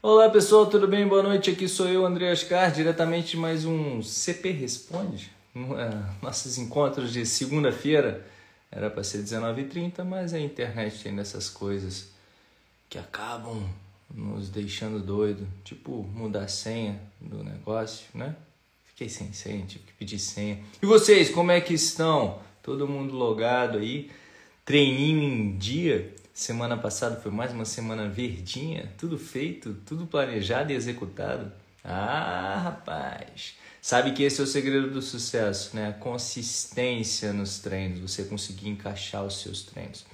Olá pessoal, tudo bem? Boa noite. Aqui sou eu, André Ascar, diretamente de mais um CP Responde. É, nossos encontros de segunda-feira era para ser 19h30, mas a internet tem dessas coisas que acabam nos deixando doido, tipo mudar a senha do negócio, né? Fiquei sem senha, tive que pedir senha. E vocês, como é que estão? Todo mundo logado aí? Treininho em dia? Semana passada foi mais uma semana verdinha, tudo feito, tudo planejado e executado. Ah, rapaz! Sabe que esse é o segredo do sucesso, né? A consistência nos treinos, você conseguir encaixar os seus treinos.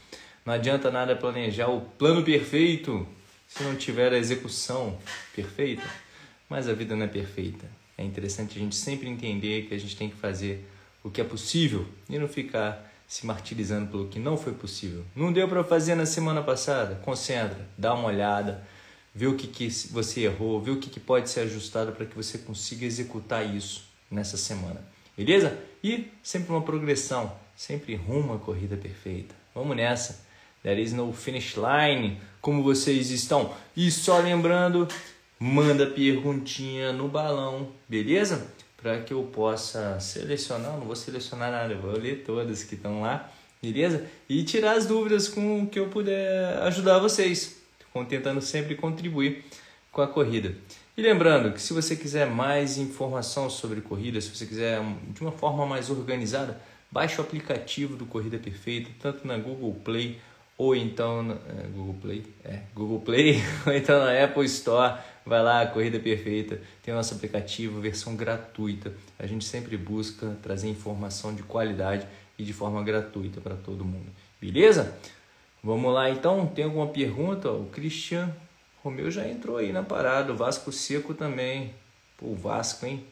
Não adianta nada planejar o plano perfeito se não tiver a execução perfeita. Mas a vida não é perfeita. É interessante a gente sempre entender que a gente tem que fazer o que é possível e não ficar se martirizando pelo que não foi possível. Não deu para fazer na semana passada? Concentra, dá uma olhada, vê o que, que você errou, vê o que, que pode ser ajustado para que você consiga executar isso nessa semana. Beleza? E sempre uma progressão, sempre rumo à corrida perfeita. Vamos nessa. There is no finish line. Como vocês estão? E só lembrando, manda perguntinha no balão, beleza? Para que eu possa selecionar, não vou selecionar nada, vou ler todas que estão lá, beleza? E tirar as dúvidas com o que eu puder ajudar vocês, tentando sempre contribuir com a corrida. E lembrando que se você quiser mais informação sobre corrida, se você quiser de uma forma mais organizada, baixe o aplicativo do Corrida Perfeita, tanto na Google Play ou então na, é, Google Play, é, Google Play, ou então na Apple Store, vai lá, Corrida Perfeita, tem o nosso aplicativo, versão gratuita. A gente sempre busca trazer informação de qualidade e de forma gratuita para todo mundo. Beleza? Vamos lá então, tem alguma pergunta? O Cristian Romeu já entrou aí na parada, o Vasco Seco também. Pô, o Vasco, hein?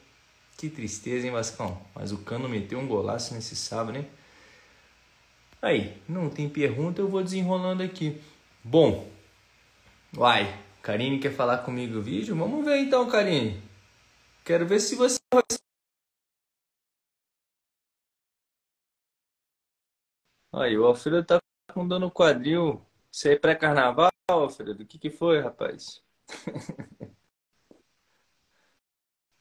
Que tristeza, hein, Vascão? Mas o Cano meteu um golaço nesse sábado, hein? Aí, não tem pergunta, eu vou desenrolando aqui. Bom, vai, Karine quer falar comigo o vídeo? Vamos ver então, Karine. Quero ver se você. Aí, o Alfredo tá com dor no quadril. Você é pré-carnaval, Alfredo? O que, que foi, rapaz?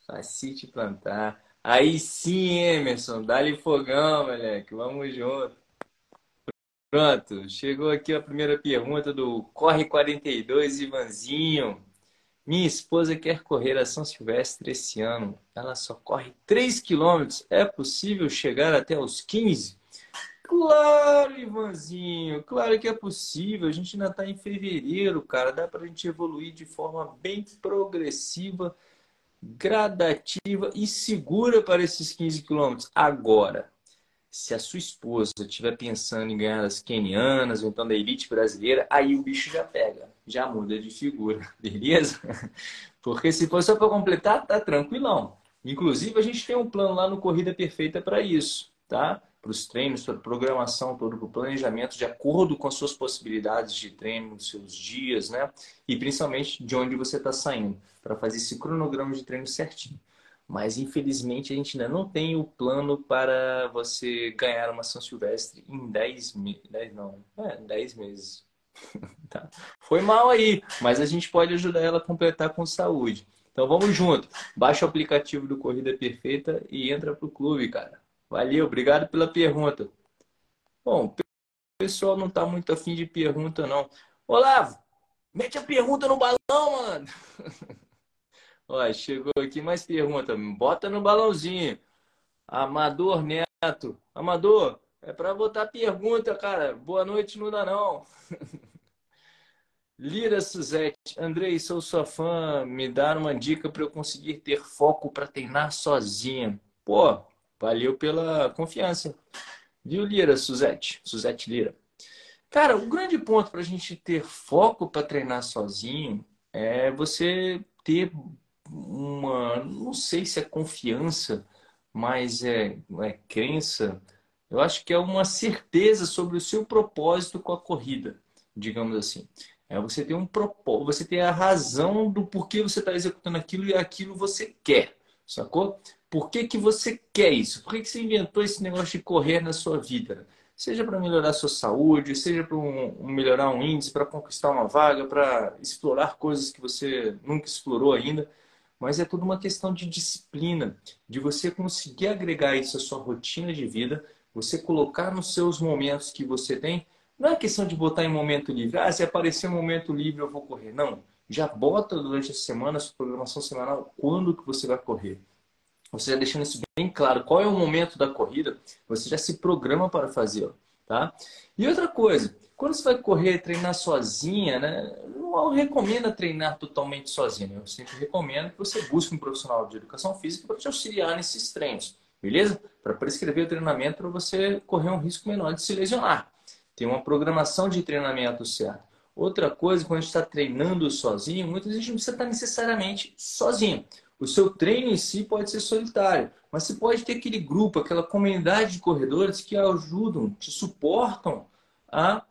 Facite plantar. Aí sim, Emerson. Dá-lhe fogão, moleque. Vamos junto. Pronto, chegou aqui a primeira pergunta do Corre 42 Ivanzinho. Minha esposa quer correr a São Silvestre esse ano. Ela só corre 3 quilômetros. É possível chegar até os 15? Claro, Ivanzinho, claro que é possível. A gente ainda está em fevereiro, cara. Dá para a gente evoluir de forma bem progressiva, gradativa e segura para esses 15 quilômetros. Agora, se a sua esposa estiver pensando em ganhar as kenianas ou então da elite brasileira, aí o bicho já pega, já muda de figura, beleza? Porque se for só para completar, tá tranquilão. Inclusive, a gente tem um plano lá no Corrida Perfeita para isso, tá? Para os treinos, para a programação, todo o planejamento de acordo com as suas possibilidades de treino, seus dias, né? E principalmente de onde você está saindo, para fazer esse cronograma de treino certinho. Mas infelizmente a gente ainda não tem o plano para você ganhar uma São Silvestre em 10 meses. Não, é, 10 meses. tá. Foi mal aí, mas a gente pode ajudar ela a completar com saúde. Então vamos junto. Baixa o aplicativo do Corrida Perfeita e entra pro clube, cara. Valeu, obrigado pela pergunta. Bom, o pessoal não tá muito afim de pergunta, não. Olavo, mete a pergunta no balão, mano. Olha, chegou aqui mais pergunta. Bota no balãozinho. Amador Neto. Amador, é para botar pergunta, cara. Boa noite, não dá não. Lira Suzete. Andrei, sou sua fã. Me dá uma dica para eu conseguir ter foco para treinar sozinha. Pô, valeu pela confiança. Viu, Lira Suzete? Suzete Lira. Cara, o grande ponto para a gente ter foco para treinar sozinho é você ter uma, não sei se é confiança, mas é, é crença. Eu acho que é uma certeza sobre o seu propósito com a corrida, digamos assim. É você ter um propósito, você ter a razão do porquê você está executando aquilo e aquilo você quer, sacou? Por que, que você quer isso? Por que, que você inventou esse negócio de correr na sua vida? seja para melhorar sua saúde, seja para um, melhorar um índice, para conquistar uma vaga, para explorar coisas que você nunca explorou ainda. Mas é tudo uma questão de disciplina, de você conseguir agregar isso à sua rotina de vida, você colocar nos seus momentos que você tem. Não é questão de botar em momento livre. Ah, se aparecer um momento livre eu vou correr. Não. Já bota durante a semana, a sua programação semanal, quando que você vai correr você já deixando isso bem claro, qual é o momento da corrida, você já se programa para fazê-lo, tá? E outra coisa, quando você vai correr, treinar sozinha, né? Não recomendo treinar totalmente sozinho. Eu sempre recomendo que você busque um profissional de educação física para te auxiliar nesses treinos, beleza? Para prescrever o treinamento para você correr um risco menor de se lesionar. Tem uma programação de treinamento certa. Outra coisa, quando a gente está treinando sozinho, muitas vezes a gente não precisa estar necessariamente sozinho. O seu treino em si pode ser solitário, mas você pode ter aquele grupo, aquela comunidade de corredores que ajudam, te suportam a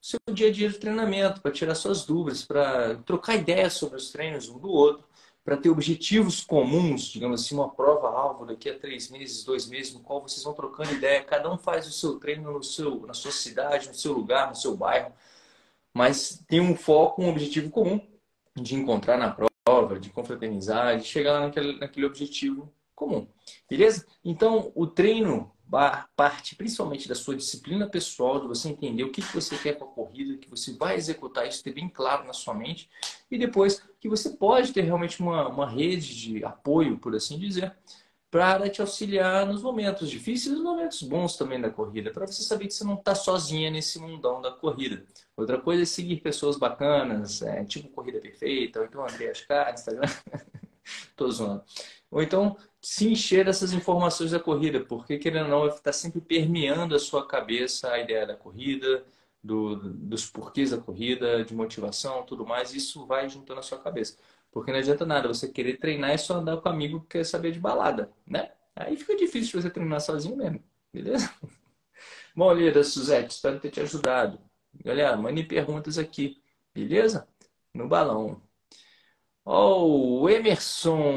seu dia a dia de treinamento, para tirar suas dúvidas, para trocar ideias sobre os treinos um do outro, para ter objetivos comuns, digamos assim, uma prova-alvo daqui a três meses, dois meses, no qual vocês vão trocando ideia, cada um faz o seu treino no seu, na sua cidade, no seu lugar, no seu bairro, mas tem um foco, um objetivo comum de encontrar na prova prova, de confraternizar, de chegar naquele, naquele objetivo comum. Beleza? Então, o treino parte principalmente da sua disciplina pessoal, de você entender o que, que você quer com a corrida, que você vai executar isso, ter bem claro na sua mente, e depois que você pode ter realmente uma, uma rede de apoio, por assim dizer, para te auxiliar nos momentos difíceis e nos momentos bons também da corrida, para você saber que você não está sozinha nesse mundão da corrida. Outra coisa é seguir pessoas bacanas, é, tipo Corrida Perfeita, ou então André Ascar, Instagram, tô zoando. Ou então se encher dessas informações da corrida, porque querendo ou não, está sempre permeando a sua cabeça a ideia da corrida, do, dos porquês da corrida, de motivação, tudo mais, isso vai juntando a sua cabeça. Porque não adianta nada você querer treinar e só andar com o amigo que quer saber de balada, né? Aí fica difícil você treinar sozinho mesmo, beleza? Bom, Lida, Suzete, espero ter te ajudado. Galera, mandem perguntas aqui, beleza? No balão. Oh, Emerson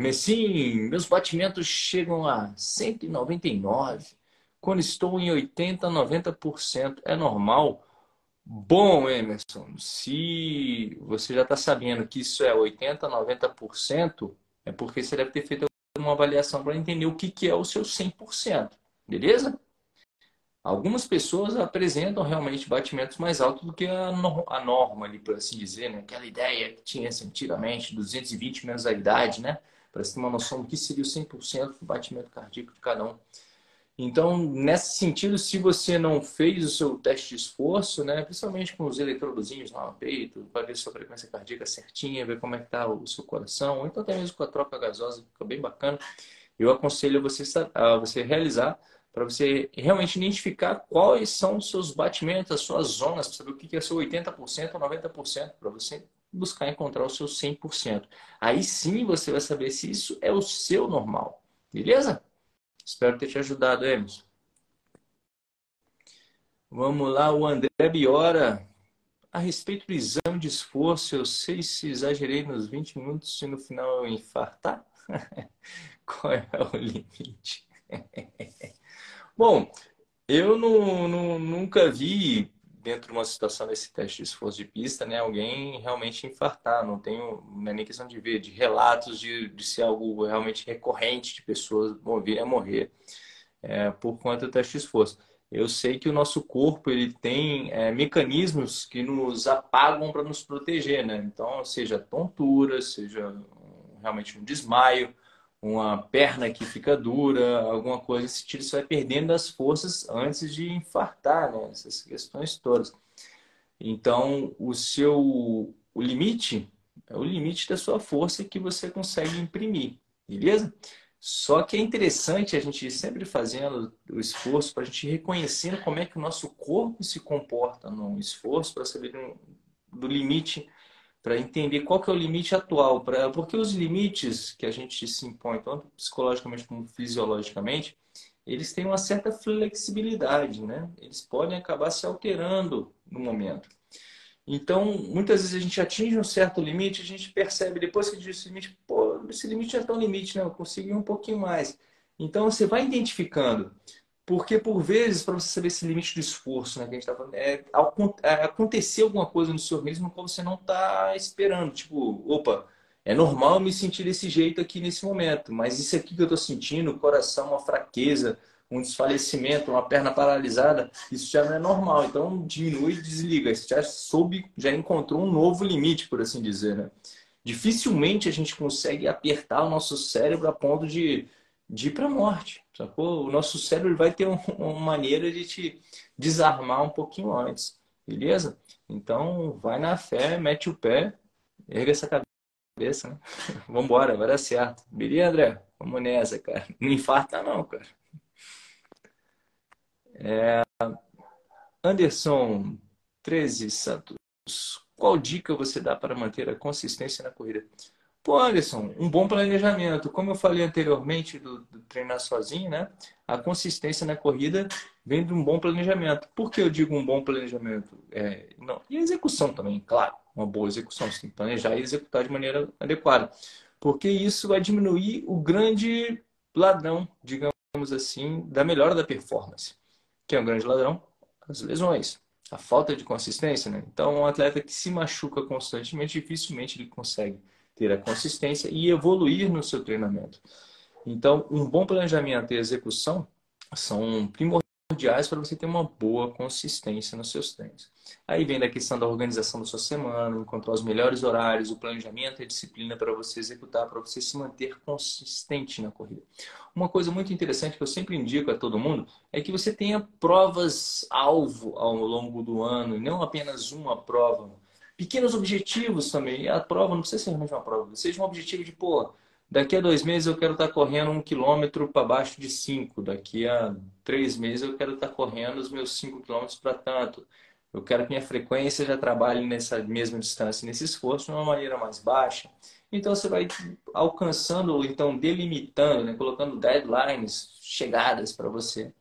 Messim, meus batimentos chegam a 199. Quando estou em 80, 90%, é normal? Bom, Emerson, se você já está sabendo que isso é 80, 90%, é porque você deve ter feito uma avaliação para entender o que, que é o seu 100%. Beleza? Algumas pessoas apresentam realmente batimentos mais altos do que a, norma, ali, por assim dizer, né? Aquela ideia que tinha assim, antigamente, 220 menos a idade, né? Para ter uma noção do que seria o 100% do batimento cardíaco de cada um. Então, nesse sentido, se você não fez o seu teste de esforço, né, principalmente com os eletrodozinhos lá no peito, para ver sua frequência cardíaca certinha, ver como é que está o seu coração, ou então até mesmo com a troca gasosa, fica bem bacana, eu aconselho você, a você realizar para você realmente identificar quais são os seus batimentos, as suas zonas, para saber o que é seu 80% ou 90%, para você buscar encontrar o seu 100%. Aí sim você vai saber se isso é o seu normal. Beleza? Espero ter te ajudado, Emerson. Vamos lá, o André Biora. A respeito do exame de esforço, eu sei se exagerei nos 20 minutos e no final eu infartar. Qual é o limite? Bom, eu não, não, nunca vi, dentro de uma situação desse teste de esforço de pista, né, alguém realmente infartar. Não tenho não é nem questão de ver, de relatos de, de ser algo realmente recorrente de pessoas virem a morrer é, por conta do teste de esforço. Eu sei que o nosso corpo ele tem é, mecanismos que nos apagam para nos proteger, né? Então, seja tontura, seja realmente um desmaio, uma perna que fica dura, alguma coisa esse tiro, você vai perdendo as forças antes de infartar, né? Essas questões todas. Então, o seu o limite é o limite da sua força que você consegue imprimir, beleza? Só que é interessante a gente sempre fazendo o esforço para a gente reconhecendo como é que o nosso corpo se comporta no esforço para saber do limite para entender qual que é o limite atual, pra, porque os limites que a gente se impõe, tanto psicologicamente como fisiologicamente, eles têm uma certa flexibilidade, né? Eles podem acabar se alterando no momento. Então, muitas vezes a gente atinge um certo limite, a gente percebe depois que atinge esse limite, pô, esse limite não é tão limite, né? Eu consigo ir um pouquinho mais. Então, você vai identificando Porque, por vezes, para você saber esse limite do esforço, né, que a gente tá falando, é, é acontecer alguma coisa no seu organismo que você não está esperando. Tipo, opa, é normal me sentir desse jeito aqui nesse momento, mas isso aqui que eu estou sentindo, coração, uma fraqueza, um desfalecimento, uma perna paralisada, isso já não é normal. Então, diminui e desliga. Você já soube, já encontrou um novo limite, por assim dizer, né? Dificilmente a gente consegue apertar o nosso cérebro a ponto de, de ir para a morte, sacou? O nosso cérebro vai ter uma maneira de te desarmar um pouquinho antes, beleza? Então, vai na fé, mete o pé, erga essa cabeça, né? Vambora, vai dar certo. Beleza, André? Vamos nessa, cara. Não infarta não, cara. É... Anderson 13 Santos. Qual dica você dá para manter a consistência na corrida? Pô, Anderson, um bom planejamento. Como eu falei anteriormente do, do, treinar sozinho, né? A consistência na corrida vem de um bom planejamento. Por que eu digo um bom planejamento? É, não, e a execução também, claro. Uma boa execução. Você tem que planejar e executar de maneira adequada. Porque isso vai diminuir o grande ladrão, digamos assim, da melhora da performance. Que é um grande ladrão? As lesões a falta de consistência, né? Então, um atleta que se machuca constantemente, dificilmente ele consegue ter a consistência e evoluir no seu treinamento. Então, um bom planejamento e execução são primordiais para você ter uma boa consistência nos seus treinos. Aí vem da questão da organização da sua semana, encontrar os melhores horários, o planejamento e a disciplina para você executar, para você se manter consistente na corrida. Uma coisa muito interessante que eu sempre indico a todo mundo é que você tenha provas-alvo ao longo do ano, e não apenas uma prova. Pequenos objetivos também. A prova não precisa ser realmente uma prova, seja um objetivo de, pô, daqui a dois meses eu quero estar correndo um quilômetro para baixo de cinco, daqui a três meses eu quero estar correndo os meus cinco quilômetros para tanto eu quero que minha frequência já trabalhe nessa mesma distância, nesse esforço, de uma maneira mais baixa. Então você vai alcançando, ou então delimitando, né? colocando deadlines, chegadas para você,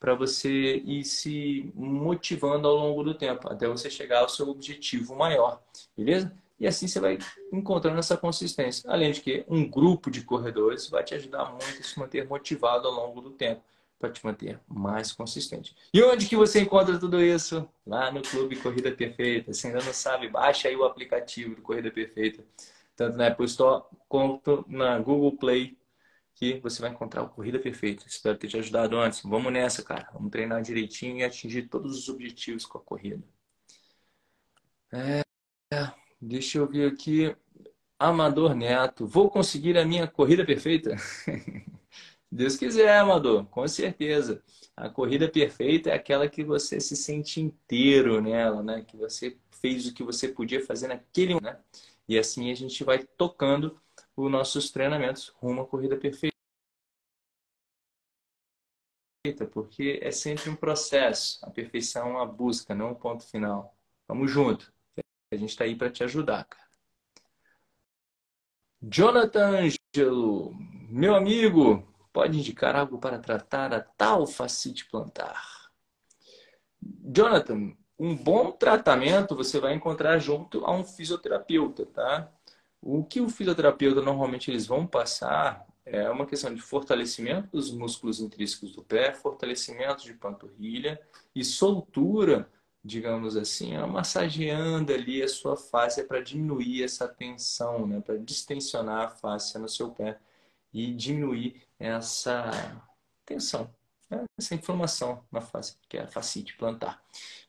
para você ir se motivando ao longo do tempo, até você chegar ao seu objetivo maior, beleza? E assim você vai encontrando essa consistência. Além de que um grupo de corredores vai te ajudar muito a se manter motivado ao longo do tempo para te manter mais consistente. E onde que você encontra tudo isso? Lá no Clube Corrida Perfeita. Se ainda não sabe, baixa aí o aplicativo do Corrida Perfeita, tanto na Apple Store quanto na Google Play, que você vai encontrar o Corrida Perfeita. Espero ter te ajudado antes. Vamos nessa, cara. Vamos treinar direitinho e atingir todos os objetivos com a corrida. É, deixa eu ver aqui. Amador Neto, vou conseguir a minha corrida perfeita? Deus quiser, amador, com certeza. A corrida perfeita é aquela que você se sente inteiro nela, né? Que você fez o que você podia fazer naquele momento, né? E assim a gente vai tocando os nossos treinamentos rumo à corrida perfeita. Porque é sempre um processo. A perfeição é uma busca, não um ponto final. Vamos junto. A gente está aí para te ajudar, cara. Jonathan Angelo, meu amigo, pode indicar algo para tratar a tal facite plantar? Jonathan, um bom tratamento você vai encontrar junto a um fisioterapeuta, tá? O que o fisioterapeuta normalmente eles vão passar é uma questão de fortalecimento dos músculos intrínsecos do pé, fortalecimento de panturrilha e soltura, digamos assim, massageando ali a sua face para diminuir essa tensão, né? para distensionar a face no seu pé e diminuir essa tensão, né? essa inflamação na face, que é a fascite plantar.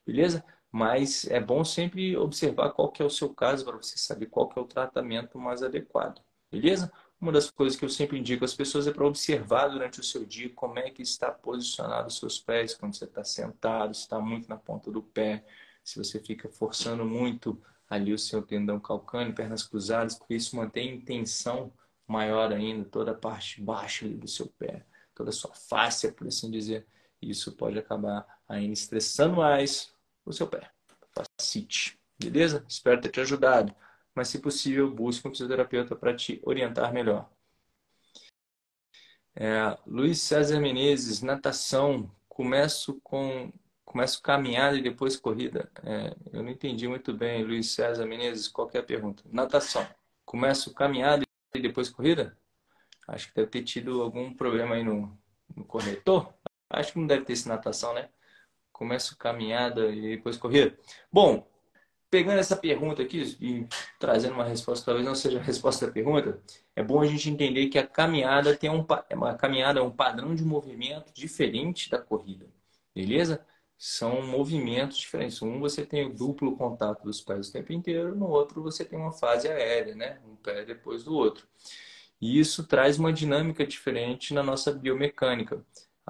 Beleza? Mas é bom sempre observar qual que é o seu caso para você saber qual que é o tratamento mais adequado. Beleza? Uma das coisas que eu sempre indico às pessoas é para observar durante o seu dia como é que está posicionado os seus pés, quando você está sentado, se está muito na ponta do pé, se você fica forçando muito ali o seu tendão calcâneo, pernas cruzadas, porque isso mantém tensão maior ainda, toda a parte baixa do seu pé, toda a sua face, por assim dizer. Isso pode acabar ainda estressando mais o seu pé. Facite. Beleza? Espero ter te ajudado. Mas, se possível, busque um fisioterapeuta para te orientar melhor. É, Luiz César Menezes, natação. Começo com começo caminhada e depois corrida. É, eu não entendi muito bem, Luiz César Menezes, qualquer é pergunta. Natação. Começo caminhada e depois corrida? Acho que deve ter tido algum problema aí no, no corretor. Acho que não deve ter esse natação, né? Começo caminhada e depois corrida. Bom, pegando essa pergunta aqui e trazendo uma resposta, talvez não seja a resposta da pergunta, é bom a gente entender que a caminhada tem um, uma caminhada é um padrão de movimento diferente da corrida, beleza? São movimentos diferentes. Um você tem o duplo contato dos pés o tempo inteiro, no outro você tem uma fase aérea, né? Um pé depois do outro. E isso traz uma dinâmica diferente na nossa biomecânica.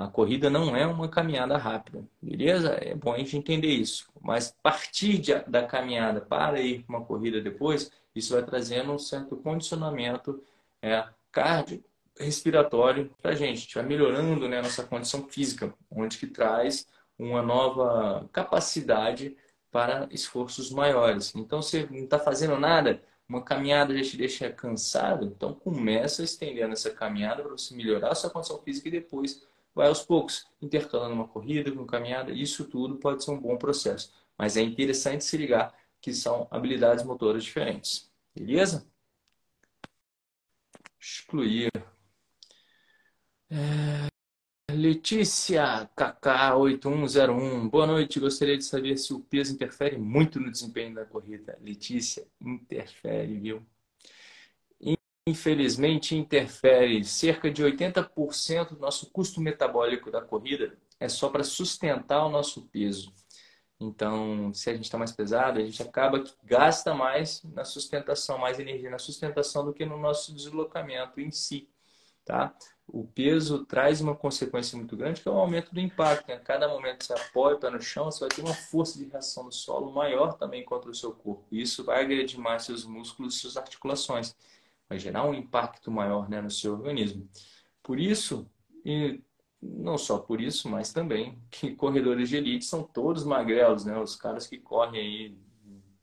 A corrida não é uma caminhada rápida, beleza? É bom a gente entender isso. Mas partir de, da caminhada para ir para uma corrida depois, isso vai trazendo um certo condicionamento é, cardio respiratório para a gente. A gente vai melhorando né, a nossa condição física, onde que traz uma nova capacidade para esforços maiores. Então, você não está fazendo nada, uma caminhada já te deixa cansado, então começa estendendo essa caminhada para você melhorar a sua condição física e depois vai aos poucos, intercalando uma corrida com caminhada. Isso tudo pode ser um bom processo. Mas é interessante se ligar que são habilidades motoras diferentes. Beleza? Excluir. É... Letícia KK8101. Boa noite. Gostaria de saber se o peso interfere muito no desempenho da corrida. Letícia, interfere, viu? Infelizmente, interfere cerca de 80% do nosso custo metabólico da corrida é só para sustentar o nosso peso. Então, se a gente está mais pesado, a gente acaba que gasta mais na sustentação, mais energia na sustentação do que no nosso deslocamento em si, tá? O peso traz uma consequência muito grande, que é o aumento do impacto. Né? Cada momento que você apoia o pé no chão, você vai ter uma força de reação no solo maior também contra o seu corpo. Isso vai agredir mais seus músculos e suas articulações vai gerar um impacto maior né, no seu organismo. Por isso, e não só por isso, mas também que corredores de elite são todos magrelos, né? Os caras que correm aí,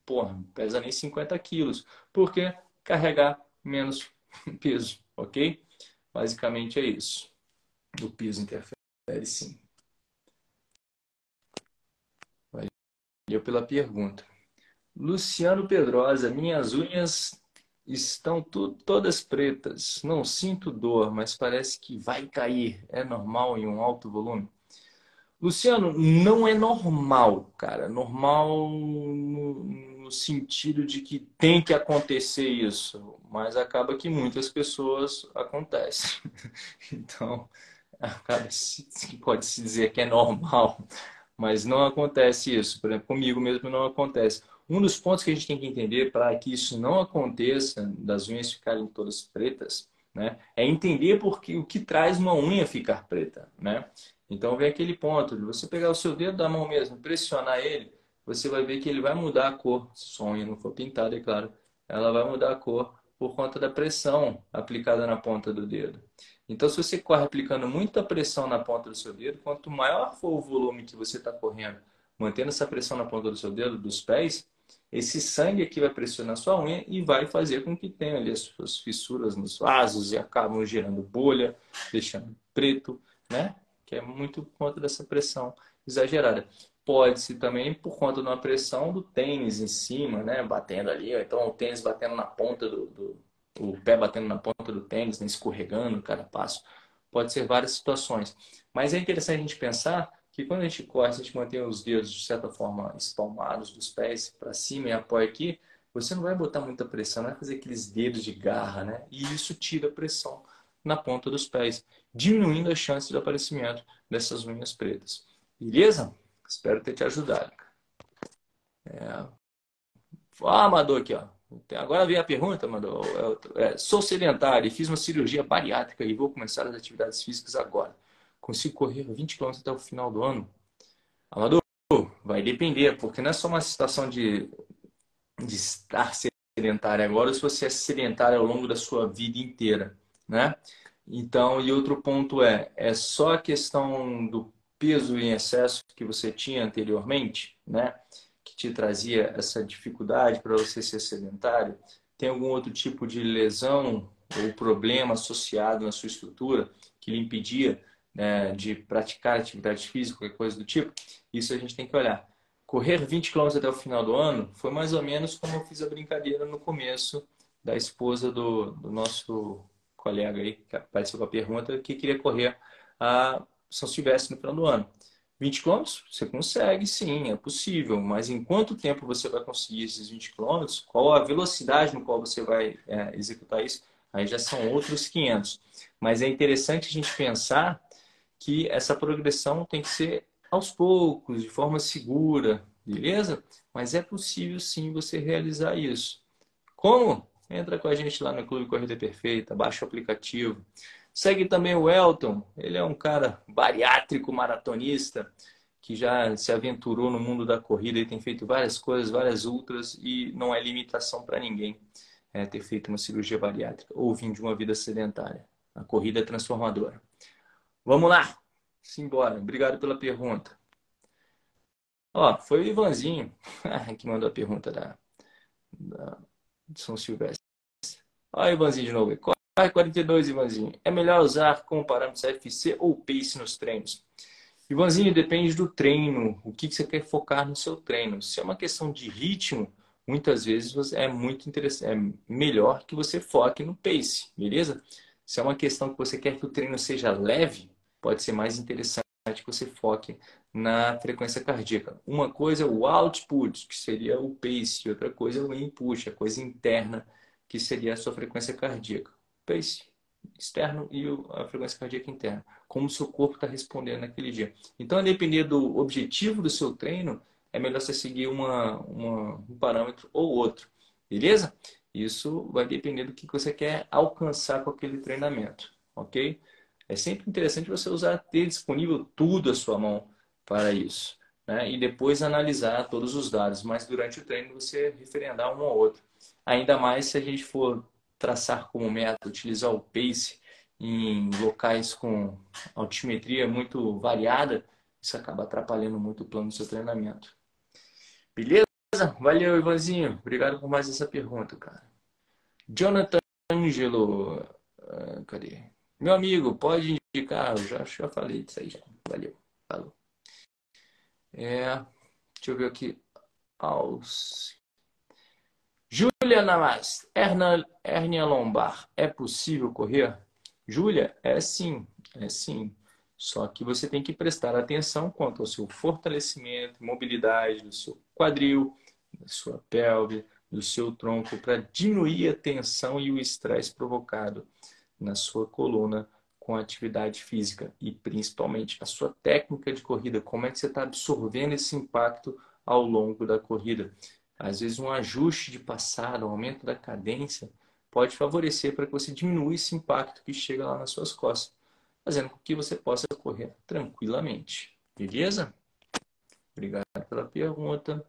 porra, pesa nem 50 quilos. Por quê? Carregar menos peso, ok? Basicamente é isso. O peso interfere sim. Valeu pela pergunta. Luciano Pedrosa, minhas unhas estão todas pretas. Não sinto dor, mas parece que vai cair. É normal em um alto volume? Luciano, não é normal, cara. Normal no, no, sentido de que tem que acontecer isso, mas acaba que muitas pessoas acontece. Então, acaba se, pode se dizer que é normal, mas não acontece isso. Por exemplo, comigo mesmo não acontece. Um dos pontos que a gente tem que entender para que isso não aconteça, das unhas ficarem todas pretas, né, é entender porque, o que traz uma unha ficar preta. Né? Então, vem aquele ponto de você pegar o seu dedo da mão mesmo, pressionar ele, você vai ver que ele vai mudar a cor. Se sua unha não for pintada, é claro, ela vai mudar a cor por conta da pressão aplicada na ponta do dedo. Então, se você corre aplicando muita pressão na ponta do seu dedo, quanto maior for o volume que você está correndo, mantendo essa pressão na ponta do seu dedo, dos pés, esse sangue aqui vai pressionar sua unha e vai fazer com que tenha ali as suas fissuras nos vasos e acabam gerando bolha, deixando preto, né? Que é muito por conta dessa pressão exagerada. Pode-se também por conta de uma pressão do tênis em cima, né? Batendo ali, então o tênis batendo na ponta do, do o pé batendo na ponta do tênis, né? escorregando cada passo. Pode ser várias situações. Mas é interessante a gente pensar que quando a gente corre, a gente mantém os dedos de certa forma espalmados dos pés para cima e apoia aqui, você não vai botar muita pressão, não vai fazer aqueles dedos de garra, né? E isso tira a pressão na ponta dos pés, diminuindo a chance de aparecimento dessas unhas pretas. Beleza? Espero ter te ajudado. É... Ah, Amador aqui, ó. Agora vem a pergunta, Amador. É, sou sedentário e fiz uma cirurgia bariátrica e vou começar as atividades físicas agora consigo correr 20 km até o final do ano? Amador, vai depender, porque não é só uma situação de, de estar sedentário agora, se você é sedentário ao longo da sua vida inteira, né? Então, e outro ponto é, é só a questão do peso em excesso que você tinha anteriormente, né? Que te trazia essa dificuldade para você ser sedentário? Tem algum outro tipo de lesão ou problema associado na sua estrutura que lhe impedia né, de praticar atividade física, qualquer coisa do tipo, isso a gente tem que olhar. Correr 20 km até o final do ano foi mais ou menos como eu fiz a brincadeira no começo da esposa do, do nosso colega aí, que apareceu com a pergunta, que queria correr a São Silvestre no final do ano. 20 quilômetros, você consegue, sim, é possível, mas em quanto tempo você vai conseguir esses 20 quilômetros? Qual a velocidade no qual você vai é, executar isso? Aí já são outros 500. Mas é interessante a gente pensar que essa progressão tem que ser aos poucos, de forma segura, beleza? Mas é possível sim você realizar isso. Como? Entra com a gente lá no Clube Corrida Perfeita, baixa o aplicativo. Segue também o Elton, ele é um cara bariátrico maratonista que já se aventurou no mundo da corrida e tem feito várias coisas, várias ultras e não é limitação para ninguém é, ter feito uma cirurgia bariátrica ou vir de uma vida sedentária. A corrida é transformadora. Vamos lá, simbora. Obrigado pela pergunta. Ó, foi o Ivanzinho que mandou a pergunta da, da São Silvestre. Ó, Ivanzinho de novo. Corre 42, Ivanzinho. É melhor usar como parâmetro CFC ou pace nos treinos? Ivanzinho, depende do treino. O que você quer focar no seu treino? Se é uma questão de ritmo, muitas vezes é muito interessante, é melhor que você foque no pace, beleza? Se é uma questão que você quer que o treino seja leve, pode ser mais interessante que você foque na frequência cardíaca. Uma coisa é o output, que seria o pace, outra coisa é o input, a coisa interna, que seria a sua frequência cardíaca. Pace externo e a frequência cardíaca interna. Como o seu corpo está respondendo naquele dia. Então, a depender do objetivo do seu treino, é melhor você seguir uma, uma, um parâmetro ou outro. Beleza? Isso vai depender do que você quer alcançar com aquele treinamento. Ok? É sempre interessante você usar, ter disponível tudo à sua mão para isso. Né? E depois analisar todos os dados. Mas durante o treino você referendar um ou outro. Ainda mais se a gente for traçar como meta, utilizar o pace em locais com altimetria muito variada, isso acaba atrapalhando muito o plano do seu treinamento. Beleza? Valeu, Ivanzinho. Obrigado por mais essa pergunta, cara. Jonathan Angelo. Uh, cadê? Meu amigo, pode indicar? Eu já, já falei disso aí já. Valeu. Falou. É, deixa eu ver aqui. Aos... Júlia Namas, hérnia lombar. É possível correr? Júlia, é sim. É sim. Só que você tem que prestar atenção quanto ao seu fortalecimento, mobilidade do seu quadril, da sua pelve, do seu tronco, para diminuir a tensão e o estresse provocado na sua coluna com a atividade física e principalmente a sua técnica de corrida, como é que você está absorvendo esse impacto ao longo da corrida. Às vezes um ajuste de passada, um aumento da cadência pode favorecer para que você diminua esse impacto que chega lá nas suas costas, fazendo com que você possa correr tranquilamente. Beleza? Obrigado pela pergunta.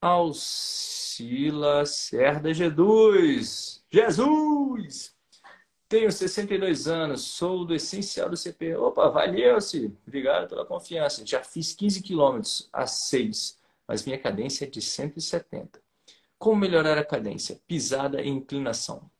Alcila Cerda G2. Jesus! Tenho 62 anos, sou do essencial do CP. Opa, valeu, Ciro. Obrigado pela confiança. Já fiz 15 quilômetros a 6, mas minha cadência é de 170. Como melhorar a cadência? Pisada e inclinação.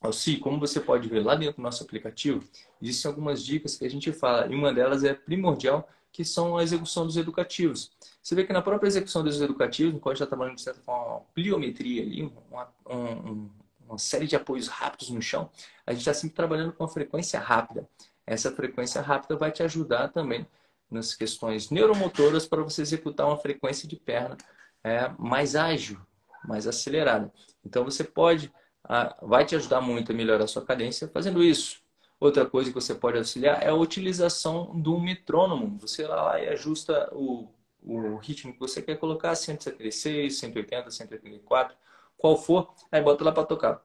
Alci, como você pode ver lá dentro do nosso aplicativo, existem algumas dicas que a gente fala, e uma delas é primordial, que são a execução dos educativos. Você vê que na própria execução dos educativos, quando a gente está trabalhando de certa forma uma pliometria ali, uma, um, uma série de apoios rápidos no chão, a gente está sempre trabalhando com a frequência rápida. Essa frequência rápida vai te ajudar também nas questões neuromotoras para você executar uma frequência de perna é, mais ágil, mais acelerada. Então você pode, vai te ajudar muito a melhorar a sua cadência fazendo isso. Outra coisa que você pode auxiliar é a utilização do metrônomo. Você lá, lá e ajusta o, o ritmo que você quer colocar, 176, 180, 184 qual for, aí bota lá para tocar.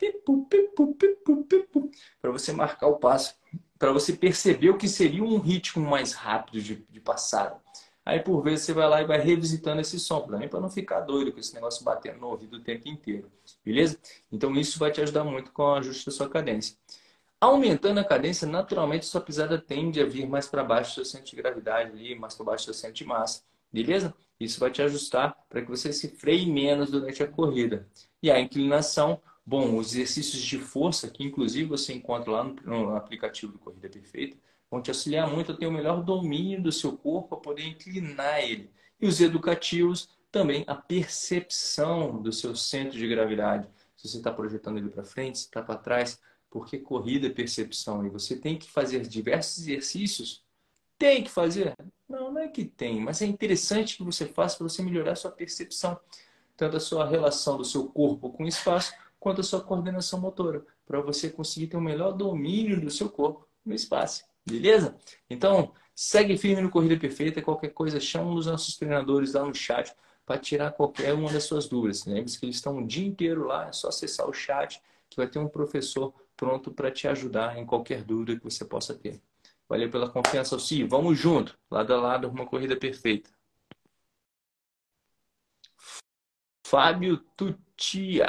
Para você marcar o passo, para você perceber o que seria um ritmo mais rápido de, de passada. Aí por vezes você vai lá e vai revisitando esse som, também para não ficar doido com esse negócio batendo no ouvido o tempo inteiro. Beleza? Então isso vai te ajudar muito com o ajuste da sua cadência. Aumentando a cadência, naturalmente sua pisada tende a vir mais para baixo do seu centro de gravidade ali, mais para baixo do seu centro de massa. Beleza? Isso vai te ajustar para que você se freie menos durante a corrida. E a inclinação, bom, os exercícios de força, que inclusive você encontra lá no, aplicativo do Corrida Perfeita, vão te auxiliar muito a ter o melhor domínio do seu corpo, a poder inclinar ele. E os educativos, também a percepção do seu centro de gravidade. Se você está projetando ele para frente, se está para trás, porque corrida é percepção e você tem que fazer diversos exercícios. Tem que fazer? Não, não é que tem, mas é interessante que você faça para você melhorar a sua percepção, tanto a sua relação do seu corpo com o espaço, quanto a sua coordenação motora, para você conseguir ter o um melhor domínio do seu corpo no espaço. Beleza? Então, segue firme no Corrida Perfeita. Qualquer coisa, chama dos nossos treinadores lá no chat para tirar qualquer uma das suas dúvidas. Lembre-se que eles estão o dia inteiro lá, é só acessar o chat que vai ter um professor pronto para te ajudar em qualquer dúvida que você possa ter. Valeu pela confiança, Alci. Vamos junto, lado a lado, uma corrida perfeita. Fábio Tutia.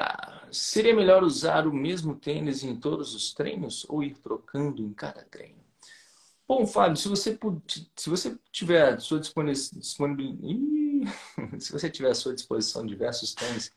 Seria melhor usar o mesmo tênis em todos os treinos ou ir trocando em cada treino? Bom, Fábio, se você, se você tiver à sua disponibilidade, se você tiver à sua disposição diversos tênis,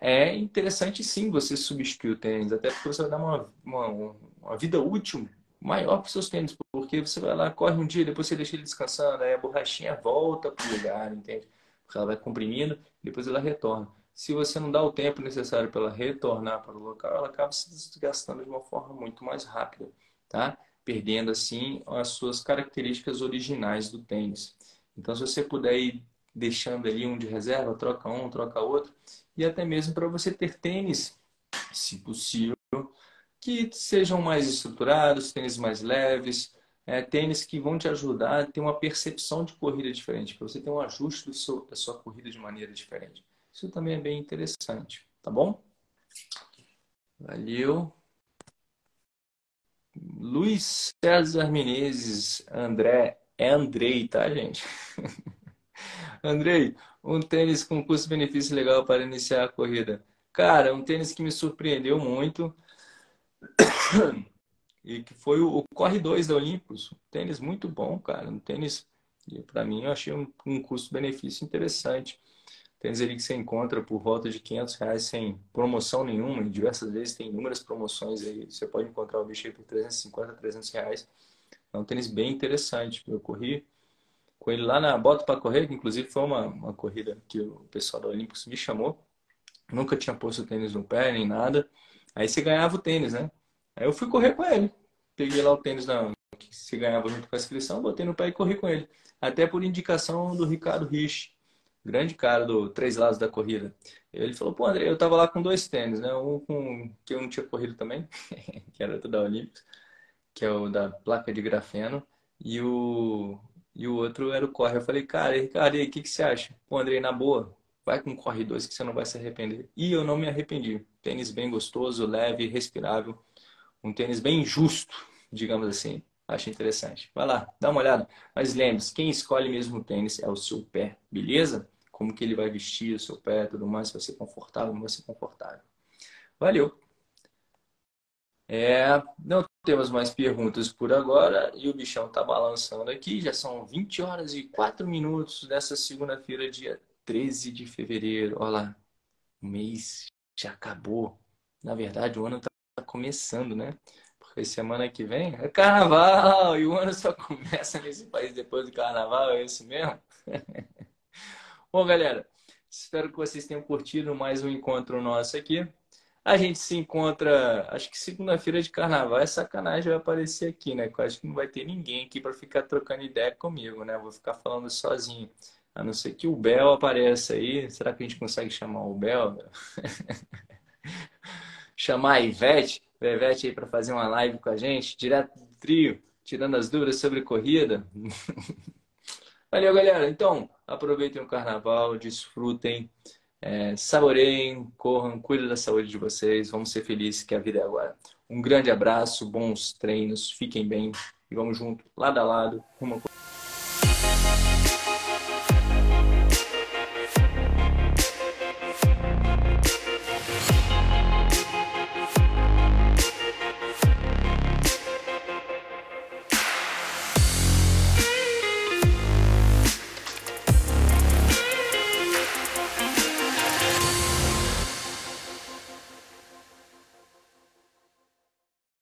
é interessante sim você substituir o tênis, até porque você vai dar uma, uma, uma vida útil maior para os seus tênis, porque você vai lá, corre um dia, depois você deixa ele descansando, aí a borrachinha volta para o lugar, entende? Porque ela vai comprimindo, depois ela retorna. Se você não dá o tempo necessário para ela retornar para o local, ela acaba se desgastando de uma forma muito mais rápida, tá? Perdendo assim as suas características originais do tênis. Então, se você puder ir deixando ali um de reserva, troca um, troca outro, e até mesmo para você ter tênis, se possível, que sejam mais estruturados, tênis mais leves, é, tênis que vão te ajudar a ter uma percepção de corrida diferente, para você ter um ajuste seu, da sua corrida de maneira diferente. Isso também é bem interessante, tá bom? Valeu. Luiz César Menezes, André, é Andrei, tá, gente? Andrei, um tênis com custo-benefício legal para iniciar a corrida. Cara, um tênis que me surpreendeu muito e que foi o Corre 2 da Olympus. Um tênis muito bom, cara. Um tênis, para mim, eu achei um, um custo-benefício interessante. Tênis ali que você encontra por volta de 500 reais sem promoção nenhuma. E diversas vezes tem inúmeras promoções aí. Você pode encontrar o bicho aí por 350, 300 reais. É um tênis bem interessante. Eu corri com ele lá na Bota para Correr, que inclusive foi uma, uma corrida que o pessoal da Olympus me chamou. Nunca tinha posto tênis no pé, nem nada. Aí você ganhava o tênis, né? Aí eu fui correr com ele. Peguei lá o tênis na, que se ganhava junto com a inscrição, botei no pé e corri com ele. Até por indicação do Ricardo Rich, grande cara do Três Lados da Corrida. Ele falou, pô, André, eu tava lá com dois tênis, né? Um com que eu não tinha corrido também, que era do da Olímpicos, que é o da placa de grafeno, e o, e o outro era o Corre. Eu falei, cara, Ricardo, e aí, o que, que você acha? Pô, André, na boa, vai com Corre 2 que você não vai se arrepender. E eu não me arrependi. Tênis bem gostoso, leve, respirável um tênis bem justo, digamos assim. Acho interessante. Vai lá, dá uma olhada. Mas lembre-se, quem escolhe mesmo o tênis é o seu pé, beleza? Como que ele vai vestir o seu pé, tudo mais, se vai ser confortável, não vai ser confortável. Valeu! É, não temos mais perguntas por agora e o bichão tá balançando aqui. Já são 20 horas e 4 minutos dessa segunda-feira, dia 13 de fevereiro. Olha lá, o mês já acabou. Na verdade, o ano tá começando, né? Porque semana que vem é carnaval e o ano só começa nesse país depois do carnaval, é isso mesmo? Bom, galera, espero que vocês tenham curtido mais um encontro nosso aqui. A gente se encontra, acho que segunda-feira de carnaval é sacanagem vai aparecer aqui, né? Eu acho que não vai ter ninguém aqui para ficar trocando ideia comigo, né? vou ficar falando sozinho. A não ser que o Bel apareça aí. Será que a gente consegue chamar o Bel? chamar a Ivete, a Ivete aí para fazer uma live com a gente, direto do trio, tirando as dúvidas sobre corrida. Valeu, galera. Então, aproveitem o carnaval, desfrutem, é, corram, cuidem da saúde de vocês. Vamos ser felizes que a vida é agora. Um grande abraço, bons treinos, fiquem bem e vamos junto, lado a lado, rumo a